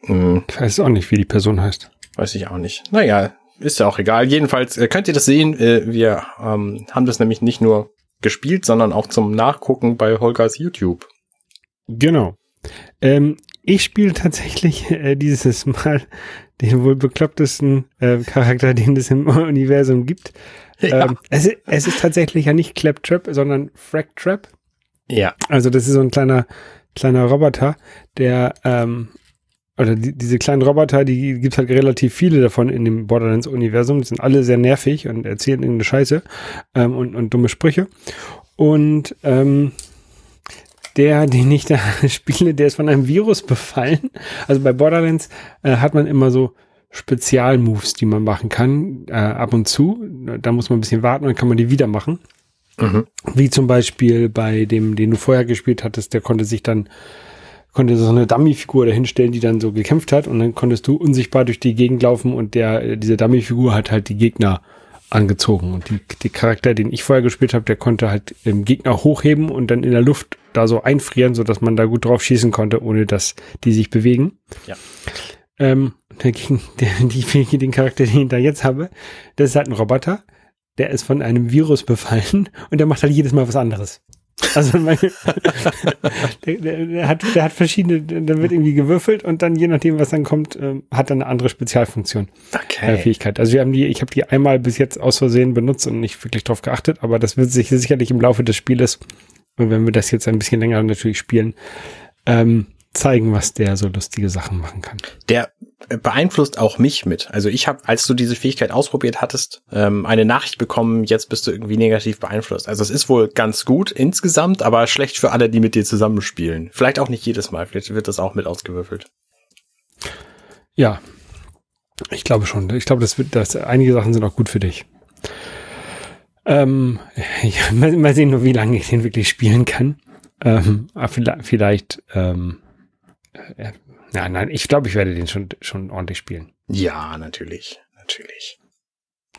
Hm, Ich weiß auch nicht, wie die Person heißt. Weiß ich auch nicht. Naja, ist ja auch egal. Jedenfalls äh, könnt ihr das sehen. Äh, wir ähm, haben das nämlich nicht nur gespielt, sondern auch zum Nachgucken bei Holgers YouTube. Genau. Ähm, ich spiele tatsächlich äh, dieses Mal den wohl beklopptesten äh, Charakter, den es im Universum gibt. Ja. Ähm, es, es ist tatsächlich ja nicht Claptrap, sondern Fragtrap. ja. Also das ist so ein kleiner, kleiner Roboter, der, ähm, oder die, diese kleinen Roboter, die gibt halt relativ viele davon in dem Borderlands-Universum. Die sind alle sehr nervig und erzählen irgendeine Scheiße ähm, und, und dumme Sprüche. Und ähm, der, den ich da (laughs) spiele, der ist von einem Virus befallen. Also bei Borderlands äh, hat man immer so Spezialmoves, die man machen kann, äh, ab und zu. Da muss man ein bisschen warten und dann kann man die wieder machen. Mhm. Wie zum Beispiel bei dem, den du vorher gespielt hattest, der konnte sich dann, konnte so eine Dummy-Figur dahinstellen, die dann so gekämpft hat und dann konntest du unsichtbar durch die Gegend laufen und der, äh, diese Dummy-Figur hat halt die Gegner angezogen und die, die Charakter, den ich vorher gespielt habe, der konnte halt im Gegner hochheben und dann in der Luft da so einfrieren, so dass man da gut drauf schießen konnte, ohne dass die sich bewegen. Ja. Ähm, dagegen, der, (laughs) die, den Charakter, den ich da jetzt habe, das ist halt ein Roboter, der ist von einem Virus befallen und der macht halt jedes Mal was anderes. Also mein, der, der, der, hat, der hat verschiedene, da wird irgendwie gewürfelt und dann je nachdem, was dann kommt, ähm, hat er eine andere Spezialfunktion, äh, Okay. Fähigkeit. Also wir haben die, ich habe die einmal bis jetzt aus Versehen benutzt und nicht wirklich drauf geachtet, aber das wird sich sicherlich im Laufe des Spieles, und wenn wir das jetzt ein bisschen länger natürlich spielen, ähm, zeigen, was der so lustige Sachen machen kann. Der beeinflusst auch mich mit. Also ich habe, als du diese Fähigkeit ausprobiert hattest, ähm, eine Nachricht bekommen, jetzt bist du irgendwie negativ beeinflusst. Also es ist wohl ganz gut insgesamt, aber schlecht für alle, die mit dir zusammenspielen. Vielleicht auch nicht jedes Mal, vielleicht wird das auch mit ausgewürfelt. Ja, ich glaube schon. Ich glaube, das wird, das, einige Sachen sind auch gut für dich. Ähm, (laughs) ja, mal, mal sehen, nur wie lange ich den wirklich spielen kann. Ähm, vielleicht, vielleicht ähm, äh, ja, nein, ich glaube, ich werde den schon, schon ordentlich spielen. Ja, natürlich, natürlich.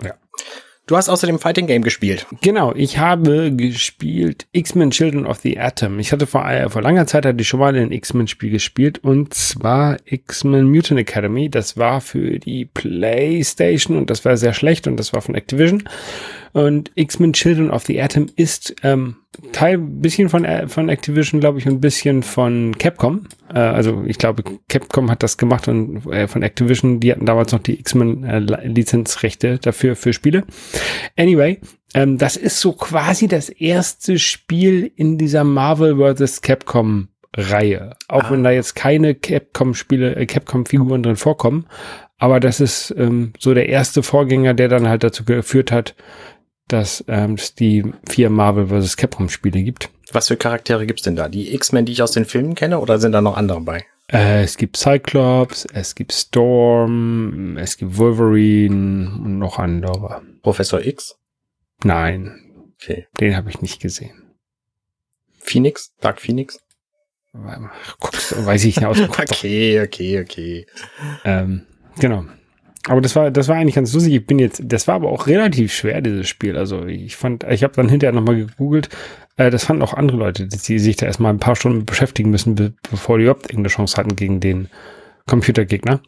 Ja. Du hast außerdem Fighting Game gespielt. Genau, ich habe gespielt X-Men Children of the Atom. Ich hatte vor, äh, vor langer Zeit hatte ich schon mal ein X-Men-Spiel gespielt und zwar X-Men Mutant Academy. Das war für die PlayStation und das war sehr schlecht und das war von Activision. Und X-Men Children of the Atom ist ähm, Teil bisschen von, äh, von Activision, glaube ich, und ein bisschen von Capcom. Äh, also ich glaube, Capcom hat das gemacht und äh, von Activision, die hatten damals noch die X-Men-Lizenzrechte äh, dafür für Spiele. Anyway, ähm, das ist so quasi das erste Spiel in dieser Marvel vs. Capcom Reihe. Auch ah. wenn da jetzt keine Capcom-Spiele, äh, Capcom-Figuren drin vorkommen. Aber das ist ähm, so der erste Vorgänger, der dann halt dazu geführt hat, dass ähm, es die vier Marvel vs. Capcom Spiele gibt. Was für Charaktere gibt's denn da? Die X-Men, die ich aus den Filmen kenne, oder sind da noch andere bei? Äh, es gibt Cyclops, es gibt Storm, es gibt Wolverine und noch andere. Professor X? Nein. Okay. Den habe ich nicht gesehen. Phoenix? Dark Phoenix? Guckst, weiß ich nicht aus. (laughs) okay, okay, okay. Ähm, genau. Aber das war, das war eigentlich ganz lustig. Ich bin jetzt, das war aber auch relativ schwer, dieses Spiel. Also ich fand, ich habe dann hinterher nochmal gegoogelt. Äh, das fanden auch andere Leute, die sich da erstmal ein paar Stunden beschäftigen müssen, be bevor die überhaupt irgendeine Chance hatten gegen den Computergegner.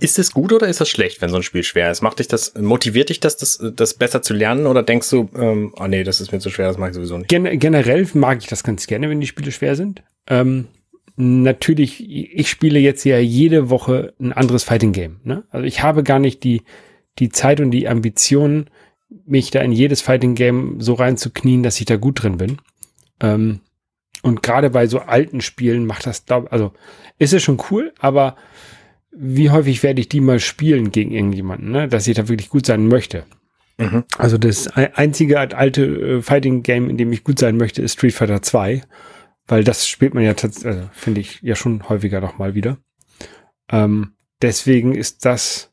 Ist es gut oder ist das schlecht, wenn so ein Spiel schwer ist? Macht dich das, motiviert dich das, das, das besser zu lernen oder denkst du, ähm, oh nee, das ist mir zu schwer, das mag ich sowieso nicht? Gen generell mag ich das ganz gerne, wenn die Spiele schwer sind. Ähm, natürlich, ich spiele jetzt ja jede Woche ein anderes Fighting Game. Ne? Also ich habe gar nicht die, die Zeit und die Ambitionen, mich da in jedes Fighting Game so reinzuknien, dass ich da gut drin bin. Ähm, und gerade bei so alten Spielen macht das, glaub, also ist es schon cool, aber wie häufig werde ich die mal spielen gegen irgendjemanden, ne? dass ich da wirklich gut sein möchte. Mhm. Also das einzige alte äh, Fighting Game, in dem ich gut sein möchte, ist Street Fighter 2. Weil das spielt man ja tatsächlich, also finde ich ja schon häufiger noch mal wieder. Ähm, deswegen ist das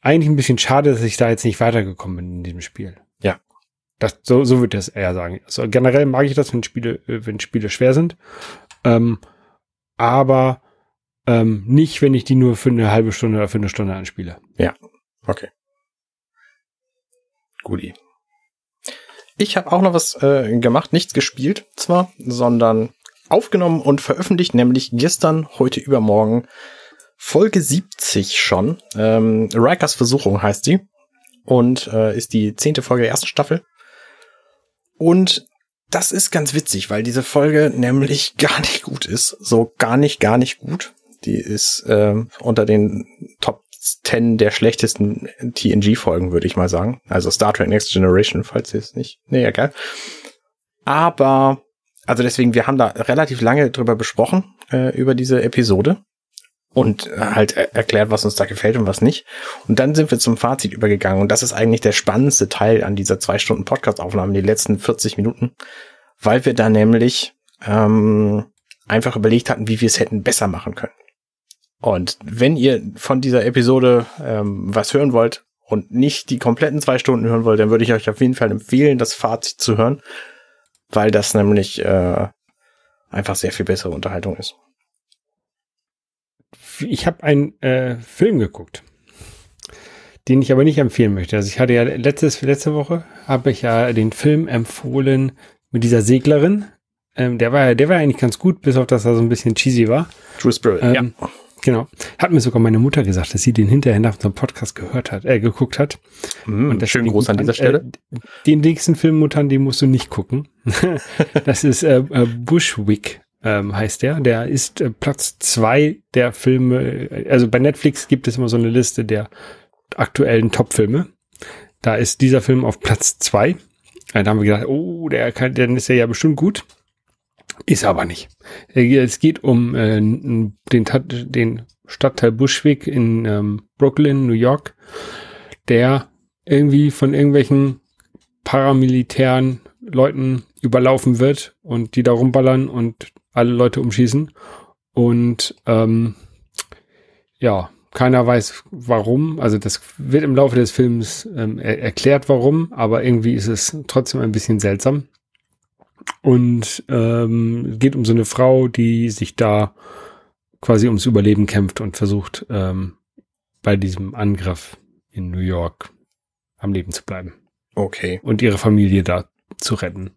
eigentlich ein bisschen schade, dass ich da jetzt nicht weitergekommen bin in diesem Spiel. Ja. Das, so, so würde ich das eher sagen. Also generell mag ich das, wenn Spiele, äh, wenn Spiele schwer sind. Ähm, aber ähm, nicht, wenn ich die nur für eine halbe Stunde oder für eine Stunde anspiele. Ja. Okay. Guti. Ich habe auch noch was äh, gemacht, nichts gespielt zwar, sondern aufgenommen und veröffentlicht, nämlich gestern, heute übermorgen, Folge 70 schon. Ähm, Rikers Versuchung heißt sie und äh, ist die zehnte Folge der ersten Staffel. Und das ist ganz witzig, weil diese Folge nämlich (laughs) gar nicht gut ist. So gar nicht, gar nicht gut. Die ist äh, unter den Top 10 der schlechtesten TNG-Folgen, würde ich mal sagen. Also Star Trek Next Generation, falls ihr es nicht. Nee, egal. Aber, also deswegen, wir haben da relativ lange drüber besprochen, äh, über diese Episode. Und halt erklärt, was uns da gefällt und was nicht. Und dann sind wir zum Fazit übergegangen. Und das ist eigentlich der spannendste Teil an dieser zwei Stunden Podcast-Aufnahme, die letzten 40 Minuten. Weil wir da nämlich ähm, einfach überlegt hatten, wie wir es hätten besser machen können. Und wenn ihr von dieser Episode ähm, was hören wollt und nicht die kompletten zwei Stunden hören wollt, dann würde ich euch auf jeden Fall empfehlen, das Fazit zu hören, weil das nämlich äh, einfach sehr viel bessere Unterhaltung ist. Ich habe einen äh, Film geguckt, den ich aber nicht empfehlen möchte. Also ich hatte ja letztes, letzte Woche habe ich ja den Film empfohlen mit dieser Seglerin. Ähm, der war, der war eigentlich ganz gut, bis auf dass er so ein bisschen cheesy war. True Spirit, ähm, ja. Genau. Hat mir sogar meine Mutter gesagt, dass sie den hinterher nach unserem Podcast gehört hat, äh, geguckt hat. Mm, und schön groß an dieser Stelle. Äh, den nächsten Film, Muttern, den musst du nicht gucken. (laughs) das ist äh, äh, Bushwick, ähm, heißt der. Der ist äh, Platz zwei der Filme. Äh, also bei Netflix gibt es immer so eine Liste der aktuellen Top-Filme. Da ist dieser Film auf Platz zwei. Da haben wir gedacht, oh, der kann, dann ist er ja bestimmt gut. Ist aber nicht. Äh, es geht um äh, den, den Stadtteil Bushwick in ähm, Brooklyn, New York, der irgendwie von irgendwelchen paramilitären Leuten überlaufen wird und die da rumballern und alle Leute umschießen. Und ähm, ja, keiner weiß warum. Also das wird im Laufe des Films ähm, er erklärt, warum, aber irgendwie ist es trotzdem ein bisschen seltsam. Und ähm, geht um so eine Frau, die sich da quasi ums Überleben kämpft und versucht, ähm, bei diesem Angriff in New York am Leben zu bleiben. Okay. Und ihre Familie da zu retten.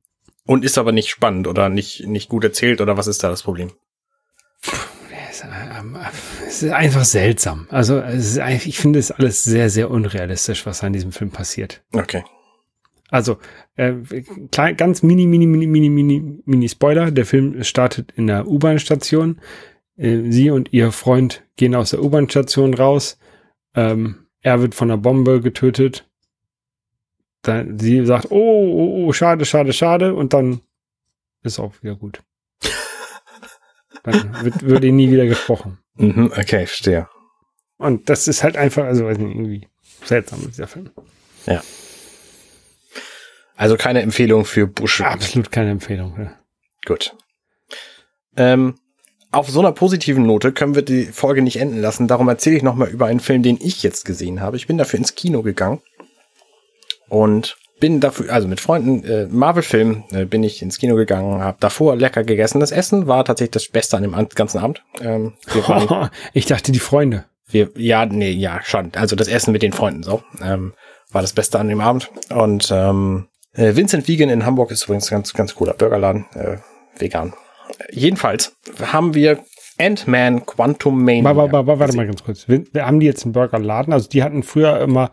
Und ist aber nicht spannend oder nicht, nicht gut erzählt oder was ist da das Problem? Ähm, es ist einfach seltsam. Also es ist, ich finde es alles sehr, sehr unrealistisch, was in diesem Film passiert. Okay. Also, äh, klein, ganz mini, mini, mini, mini, mini, mini Spoiler. Der Film startet in der U-Bahn-Station. Äh, sie und ihr Freund gehen aus der U-Bahn-Station raus. Ähm, er wird von einer Bombe getötet. Dann, sie sagt, oh, oh, oh, schade, schade, schade. Und dann ist auch wieder gut. (laughs) dann wird, wird ihn nie wieder gesprochen. Mhm, okay, verstehe. Und das ist halt einfach, also weiß nicht, irgendwie seltsam, dieser Film. Ja. Also keine Empfehlung für Bush. Absolut keine Empfehlung. Ja. Gut. Ähm, auf so einer positiven Note können wir die Folge nicht enden lassen. Darum erzähle ich nochmal über einen Film, den ich jetzt gesehen habe. Ich bin dafür ins Kino gegangen und bin dafür, also mit Freunden, äh, Marvel-Film äh, bin ich ins Kino gegangen, habe davor lecker gegessen. Das Essen war tatsächlich das Beste an dem ganzen Abend. Ähm, waren, (laughs) ich dachte die Freunde. Wir, ja, nee, ja, schon. Also das Essen mit den Freunden so ähm, war das Beste an dem Abend. Und ähm, äh, Vincent Vegan in Hamburg ist übrigens ganz, ganz cooler Burgerladen, äh, vegan. Jedenfalls haben wir Ant-Man Quantum Mania. Warte, warte, warte mal ganz kurz. Wir, haben die jetzt einen Burgerladen? Also die hatten früher immer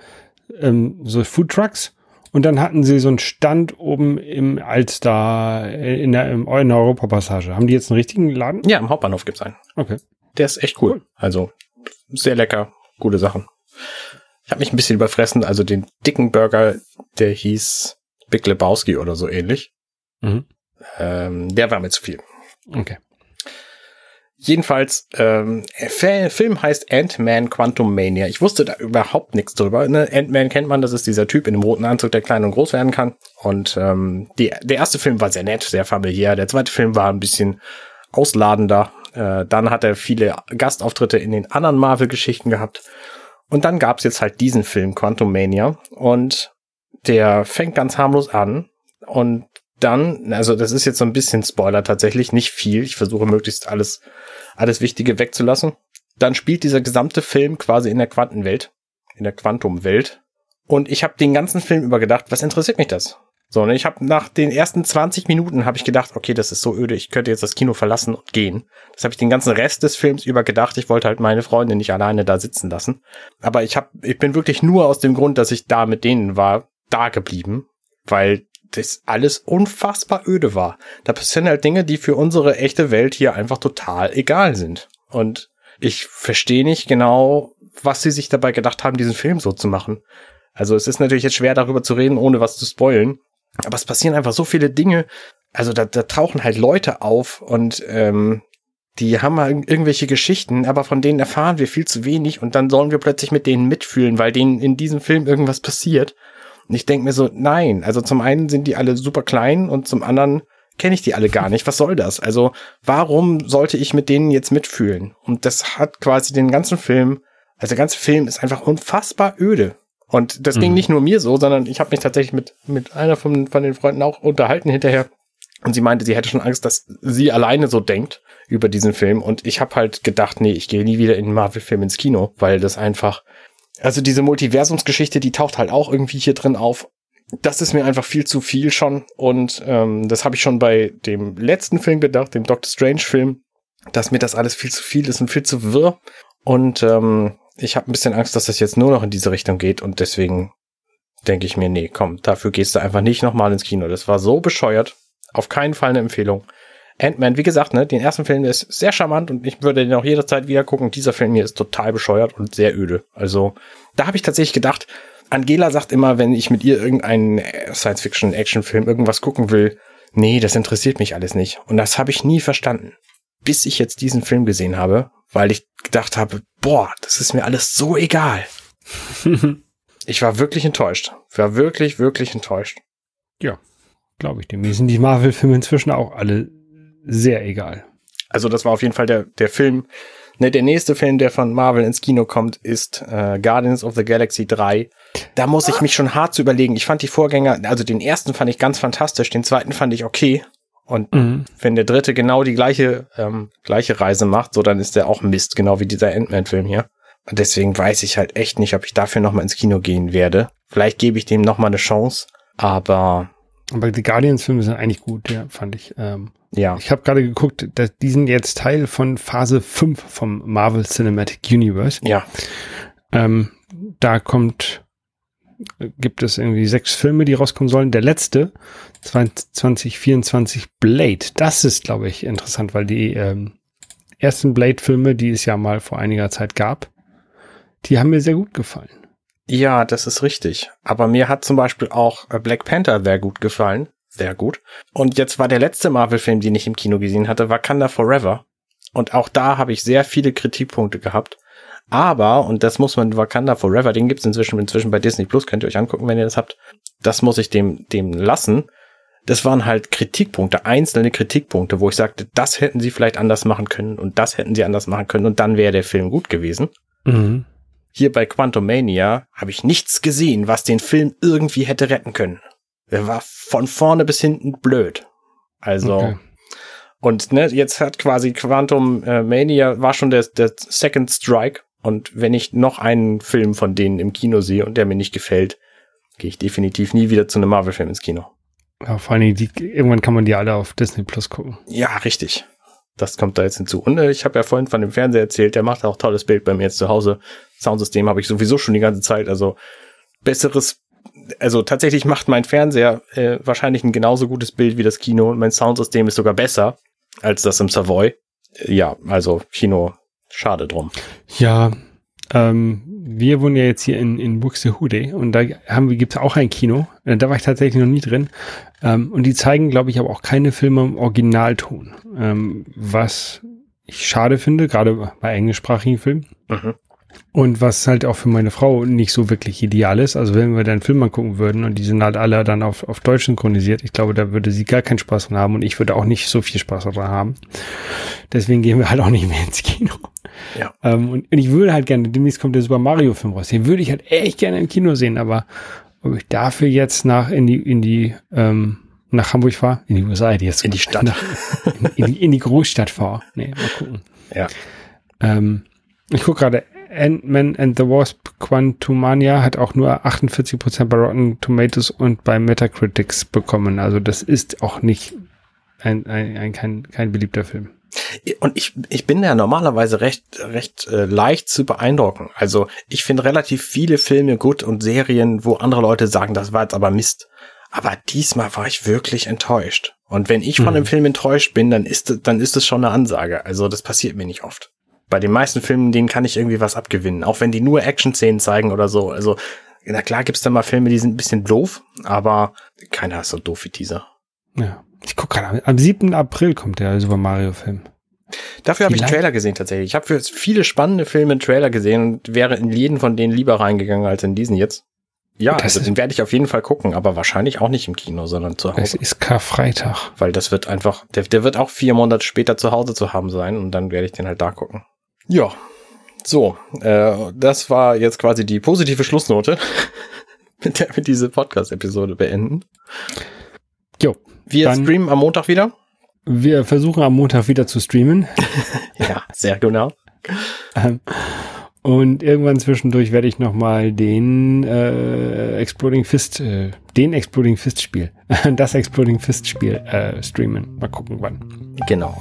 ähm, so Food Trucks und dann hatten sie so einen Stand oben im Alster in der, in der Europapassage. Haben die jetzt einen richtigen Laden? Ja, im Hauptbahnhof gibt's einen. Okay. Der ist echt cool. cool. Also sehr lecker, gute Sachen. Ich habe mich ein bisschen überfressen. Also den dicken Burger, der hieß Big Lebowski oder so ähnlich. Mhm. Ähm, der war mir zu viel. Okay. Jedenfalls, ähm, Film heißt Ant-Man Quantum Mania. Ich wusste da überhaupt nichts drüber. Ne? Ant-Man kennt man, das ist dieser Typ in dem roten Anzug, der klein und groß werden kann. Und ähm, die, der erste Film war sehr nett, sehr familiär. Der zweite Film war ein bisschen ausladender. Äh, dann hat er viele Gastauftritte in den anderen Marvel-Geschichten gehabt. Und dann gab's jetzt halt diesen Film, Quantum Mania. Und der fängt ganz harmlos an. Und dann, also das ist jetzt so ein bisschen Spoiler tatsächlich, nicht viel. Ich versuche möglichst alles, alles Wichtige wegzulassen. Dann spielt dieser gesamte Film quasi in der Quantenwelt, in der Quantumwelt. Und ich habe den ganzen Film über gedacht, was interessiert mich das? So, und ich habe nach den ersten 20 Minuten habe ich gedacht, okay, das ist so öde, ich könnte jetzt das Kino verlassen und gehen. Das habe ich den ganzen Rest des Films über gedacht. Ich wollte halt meine Freunde nicht alleine da sitzen lassen. Aber ich habe, ich bin wirklich nur aus dem Grund, dass ich da mit denen war, da geblieben, weil das alles unfassbar öde war. Da passieren halt Dinge, die für unsere echte Welt hier einfach total egal sind. Und ich verstehe nicht genau, was sie sich dabei gedacht haben, diesen Film so zu machen. Also es ist natürlich jetzt schwer darüber zu reden, ohne was zu spoilen. Aber es passieren einfach so viele Dinge. Also da, da tauchen halt Leute auf und ähm, die haben mal irgendwelche Geschichten, aber von denen erfahren wir viel zu wenig und dann sollen wir plötzlich mit denen mitfühlen, weil denen in diesem Film irgendwas passiert. Und ich denke mir so, nein, also zum einen sind die alle super klein und zum anderen kenne ich die alle gar nicht. Was soll das? Also warum sollte ich mit denen jetzt mitfühlen? Und das hat quasi den ganzen Film, also der ganze Film ist einfach unfassbar öde. Und das mhm. ging nicht nur mir so, sondern ich habe mich tatsächlich mit, mit einer von, von den Freunden auch unterhalten hinterher. Und sie meinte, sie hätte schon Angst, dass sie alleine so denkt über diesen Film. Und ich habe halt gedacht, nee, ich gehe nie wieder in einen Marvel-Film ins Kino, weil das einfach also diese Multiversumsgeschichte, die taucht halt auch irgendwie hier drin auf. Das ist mir einfach viel zu viel schon. Und ähm, das habe ich schon bei dem letzten Film gedacht, dem Doctor Strange-Film, dass mir das alles viel zu viel ist und viel zu wirr. Und ähm, ich habe ein bisschen Angst, dass das jetzt nur noch in diese Richtung geht. Und deswegen denke ich mir, nee, komm, dafür gehst du einfach nicht nochmal ins Kino. Das war so bescheuert. Auf keinen Fall eine Empfehlung. Ant-Man, wie gesagt, ne, den ersten Film ist sehr charmant und ich würde den auch jederzeit wieder gucken. Dieser Film hier ist total bescheuert und sehr öde. Also, da habe ich tatsächlich gedacht, Angela sagt immer, wenn ich mit ihr irgendeinen Science-Fiction-Action-Film irgendwas gucken will, nee, das interessiert mich alles nicht. Und das habe ich nie verstanden. Bis ich jetzt diesen Film gesehen habe, weil ich gedacht habe, boah, das ist mir alles so egal. (laughs) ich war wirklich enttäuscht. Ich war wirklich, wirklich enttäuscht. Ja, glaube ich. Mir sind die Marvel-Filme inzwischen auch alle sehr egal. Also das war auf jeden Fall der, der Film. Ne, der nächste Film, der von Marvel ins Kino kommt, ist äh, Guardians of the Galaxy 3. Da muss ich mich schon hart zu überlegen. Ich fand die Vorgänger, also den ersten fand ich ganz fantastisch, den zweiten fand ich okay. Und mhm. wenn der dritte genau die gleiche, ähm, gleiche Reise macht, so dann ist der auch Mist, genau wie dieser Ant-Man-Film hier. Und deswegen weiß ich halt echt nicht, ob ich dafür nochmal ins Kino gehen werde. Vielleicht gebe ich dem noch mal eine Chance, aber aber die Guardians-Filme sind eigentlich gut, ja, fand ich. Ähm, ja. Ich habe gerade geguckt, dass die sind jetzt Teil von Phase 5 vom Marvel Cinematic Universe. Ja. Ähm, da kommt, gibt es irgendwie sechs Filme, die rauskommen sollen. Der letzte, 2024 Blade, das ist, glaube ich, interessant, weil die ähm, ersten Blade-Filme, die es ja mal vor einiger Zeit gab, die haben mir sehr gut gefallen. Ja, das ist richtig. Aber mir hat zum Beispiel auch äh, Black Panther sehr gut gefallen. Sehr gut. Und jetzt war der letzte Marvel-Film, den ich im Kino gesehen hatte, Wakanda Forever. Und auch da habe ich sehr viele Kritikpunkte gehabt. Aber, und das muss man Wakanda Forever, den gibt's inzwischen, inzwischen bei Disney Plus, könnt ihr euch angucken, wenn ihr das habt. Das muss ich dem, dem lassen. Das waren halt Kritikpunkte, einzelne Kritikpunkte, wo ich sagte, das hätten sie vielleicht anders machen können und das hätten sie anders machen können und dann wäre der Film gut gewesen. Mhm. Hier bei Quantumania habe ich nichts gesehen, was den Film irgendwie hätte retten können. Er war von vorne bis hinten blöd. Also, okay. und ne, jetzt hat quasi Quantum äh, Mania war schon der, der Second Strike. Und wenn ich noch einen Film von denen im Kino sehe und der mir nicht gefällt, gehe ich definitiv nie wieder zu einem Marvel-Film ins Kino. Ja, vor allem, die, irgendwann kann man die alle auf Disney Plus gucken. Ja, richtig. Das kommt da jetzt hinzu. Und äh, ich habe ja vorhin von dem Fernseher erzählt, der macht auch tolles Bild bei mir jetzt zu Hause. Soundsystem habe ich sowieso schon die ganze Zeit. Also besseres, also tatsächlich macht mein Fernseher äh, wahrscheinlich ein genauso gutes Bild wie das Kino und mein Soundsystem ist sogar besser als das im Savoy. Äh, ja, also Kino, schade drum. Ja, ähm, wir wohnen ja jetzt hier in, in Buxtehude und da haben wir, gibt's auch ein Kino. Äh, da war ich tatsächlich noch nie drin. Ähm, und die zeigen, glaube ich, aber auch keine Filme im Originalton. Ähm, was ich schade finde, gerade bei englischsprachigen Filmen. Mhm. Und was halt auch für meine Frau nicht so wirklich ideal ist. Also wenn wir dann einen Film angucken würden und die sind halt alle dann auf, auf Deutsch synchronisiert, ich glaube, da würde sie gar keinen Spaß dran haben und ich würde auch nicht so viel Spaß daran haben. Deswegen gehen wir halt auch nicht mehr ins Kino. Ja. Ähm, und, und ich würde halt gerne, demnächst kommt der Super Mario Film raus. Den würde ich halt echt gerne im Kino sehen, aber ob ich dafür jetzt nach in die, in die, ähm, nach Hamburg fahre, in die USA, die jetzt in die Stadt, nach, (laughs) in, in, die, in die Großstadt fahre. Nee, mal gucken. Ja. Ähm, ich gucke gerade, Ant-Man and the Wasp Quantumania hat auch nur 48% bei Rotten Tomatoes und bei Metacritics bekommen. Also das ist auch nicht ein, ein, ein kein, kein beliebter Film. Und ich, ich bin ja normalerweise recht, recht äh, leicht zu beeindrucken. Also ich finde relativ viele Filme gut und Serien, wo andere Leute sagen, das war jetzt aber Mist. Aber diesmal war ich wirklich enttäuscht. Und wenn ich von mhm. einem Film enttäuscht bin, dann ist, dann ist es schon eine Ansage. Also das passiert mir nicht oft bei den meisten Filmen, denen kann ich irgendwie was abgewinnen. Auch wenn die nur Action-Szenen zeigen oder so. Also, na klar gibt's da mal Filme, die sind ein bisschen doof, aber keiner ist so doof wie dieser. Ja. Ich guck gerade, am 7. April kommt der Super Mario-Film. Dafür habe ich Trailer gesehen tatsächlich. Ich habe für viele spannende Filme einen Trailer gesehen und wäre in jeden von denen lieber reingegangen als in diesen jetzt. Ja, das also den werde ich auf jeden Fall gucken, aber wahrscheinlich auch nicht im Kino, sondern zu Hause. Es ist Karfreitag. Weil das wird einfach, der, der wird auch vier Monate später zu Hause zu haben sein und dann werde ich den halt da gucken. Ja, so, äh, das war jetzt quasi die positive Schlussnote, (laughs) mit der wir diese Podcast-Episode beenden. Jo. Wir streamen am Montag wieder. Wir versuchen am Montag wieder zu streamen. (laughs) ja, sehr genau. Ähm, und irgendwann zwischendurch werde ich nochmal den äh, Exploding Fist, äh, den Exploding Fist Spiel, (laughs) das Exploding Fist Spiel äh, streamen. Mal gucken wann. Genau.